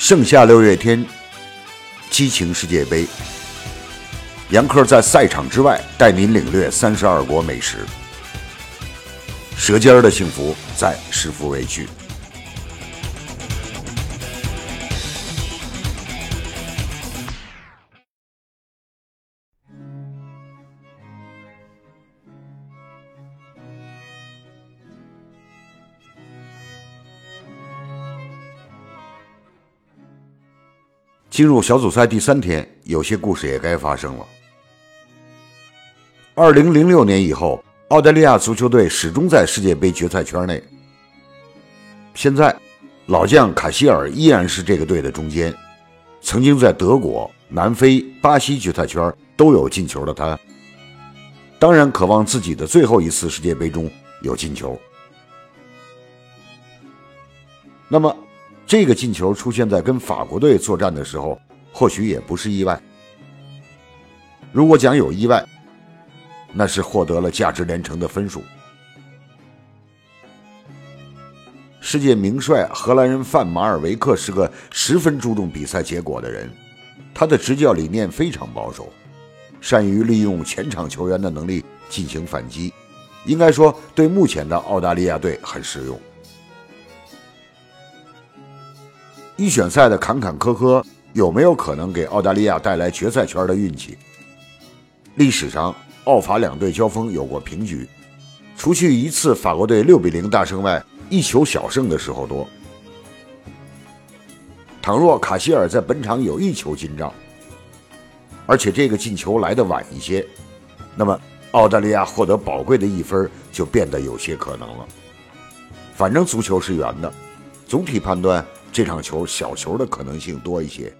盛夏六月天，激情世界杯。杨克在赛场之外带您领略三十二国美食，舌尖儿的幸福在食福为区。进入小组赛第三天，有些故事也该发生了。二零零六年以后，澳大利亚足球队始终在世界杯决赛圈内。现在，老将卡希尔依然是这个队的中坚。曾经在德国、南非、巴西决赛圈都有进球的他，当然渴望自己的最后一次世界杯中有进球。那么，这个进球出现在跟法国队作战的时候，或许也不是意外。如果讲有意外，那是获得了价值连城的分数。世界名帅荷兰人范马尔维克是个十分注重比赛结果的人，他的执教理念非常保守，善于利用前场球员的能力进行反击，应该说对目前的澳大利亚队很实用。预选赛的坎坎坷坷有没有可能给澳大利亚带来决赛圈的运气？历史上。澳法两队交锋有过平局，除去一次法国队六比零大胜外，一球小胜的时候多。倘若卡希尔在本场有一球进账，而且这个进球来得晚一些，那么澳大利亚获得宝贵的一分就变得有些可能了。反正足球是圆的，总体判断这场球小球的可能性多一些。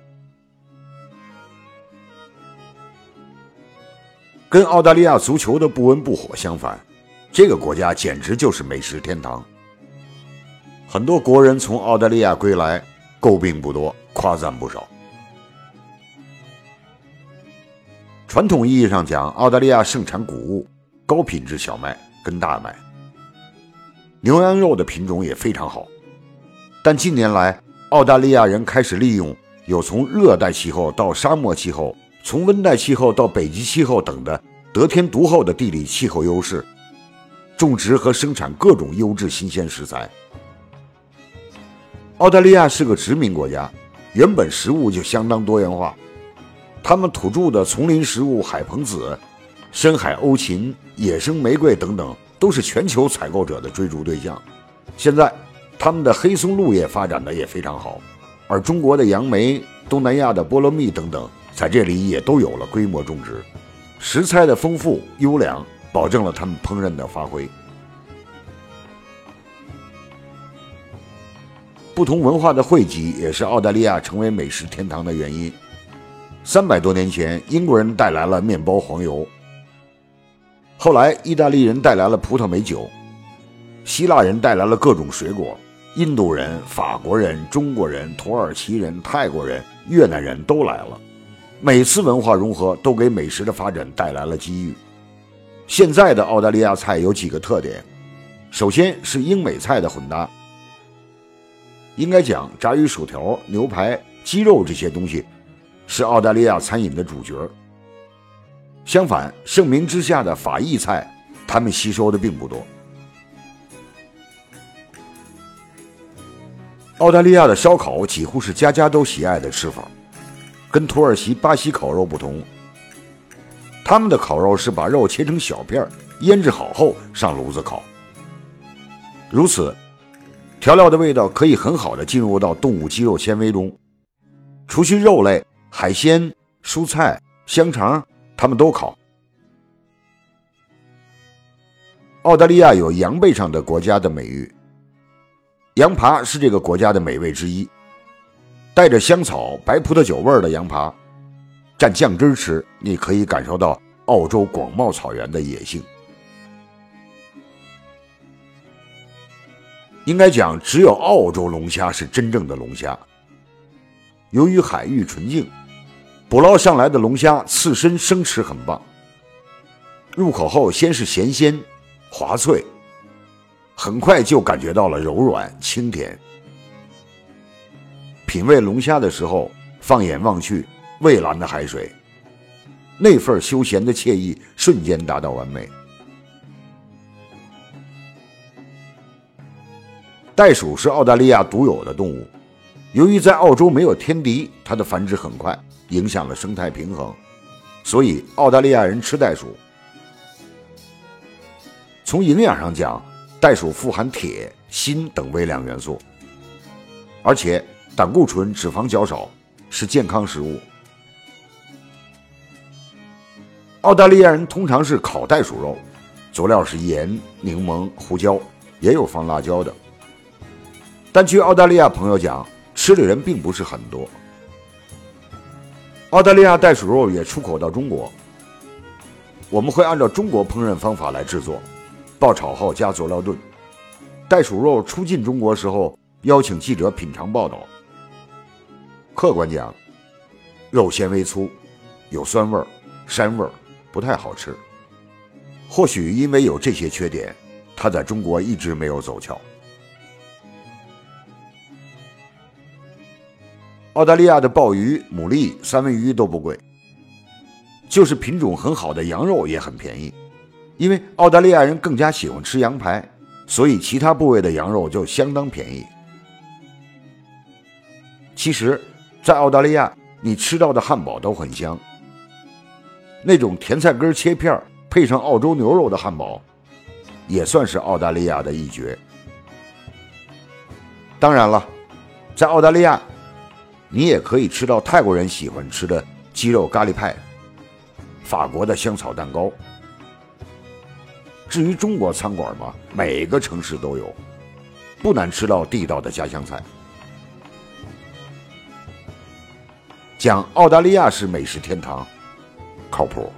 跟澳大利亚足球的不温不火相反，这个国家简直就是美食天堂。很多国人从澳大利亚归来，诟病不多，夸赞不少。传统意义上讲，澳大利亚盛产谷物、高品质小麦跟大麦，牛羊肉的品种也非常好。但近年来，澳大利亚人开始利用有从热带气候到沙漠气候。从温带气候到北极气候等的得天独厚的地理气候优势，种植和生产各种优质新鲜食材。澳大利亚是个殖民国家，原本食物就相当多元化。他们土著的丛林食物海蓬子、深海欧芹、野生玫瑰等等，都是全球采购者的追逐对象。现在，他们的黑松露叶发展的也非常好，而中国的杨梅、东南亚的菠萝蜜等等。在这里也都有了规模种植，食材的丰富优良，保证了他们烹饪的发挥。不同文化的汇集也是澳大利亚成为美食天堂的原因。三百多年前，英国人带来了面包、黄油；后来，意大利人带来了葡萄、美酒；希腊人带来了各种水果；印度人、法国人、中国人、土耳其人、泰国人、越南人都来了。每次文化融合都给美食的发展带来了机遇。现在的澳大利亚菜有几个特点，首先是英美菜的混搭。应该讲，炸鱼薯条、牛排、鸡肉这些东西是澳大利亚餐饮的主角。相反，盛名之下的法意菜，他们吸收的并不多。澳大利亚的烧烤几乎是家家都喜爱的吃法。跟土耳其、巴西烤肉不同，他们的烤肉是把肉切成小片，腌制好后上炉子烤。如此，调料的味道可以很好的进入到动物肌肉纤维中。除去肉类、海鲜、蔬菜、香肠，他们都烤。澳大利亚有“羊背上的国家”的美誉，羊扒是这个国家的美味之一。带着香草、白葡萄酒味儿的羊扒，蘸酱汁吃，你可以感受到澳洲广袤草原的野性。应该讲，只有澳洲龙虾是真正的龙虾。由于海域纯净，捕捞上来的龙虾刺身生吃很棒。入口后先是咸鲜、滑脆，很快就感觉到了柔软清甜。品味龙虾的时候，放眼望去，蔚蓝的海水，那份休闲的惬意瞬间达到完美。袋鼠是澳大利亚独有的动物，由于在澳洲没有天敌，它的繁殖很快，影响了生态平衡，所以澳大利亚人吃袋鼠。从营养上讲，袋鼠富含铁、锌等微量元素，而且胆固醇、脂肪较少，是健康食物。澳大利亚人通常是烤袋鼠肉，佐料是盐、柠檬、胡椒，也有放辣椒的。但据澳大利亚朋友讲，吃的人并不是很多。澳大利亚袋鼠肉也出口到中国，我们会按照中国烹饪方法来制作。爆炒后加佐料炖，袋鼠肉初进中国时候，邀请记者品尝报道。客观讲，肉纤维粗，有酸味儿、膻味儿，不太好吃。或许因为有这些缺点，它在中国一直没有走俏。澳大利亚的鲍鱼、牡蛎、三文鱼都不贵，就是品种很好的羊肉也很便宜。因为澳大利亚人更加喜欢吃羊排，所以其他部位的羊肉就相当便宜。其实，在澳大利亚，你吃到的汉堡都很香。那种甜菜根切片配上澳洲牛肉的汉堡，也算是澳大利亚的一绝。当然了，在澳大利亚，你也可以吃到泰国人喜欢吃的鸡肉咖喱派，法国的香草蛋糕。至于中国餐馆嘛，每个城市都有，不难吃到地道的家乡菜。讲澳大利亚是美食天堂，靠谱。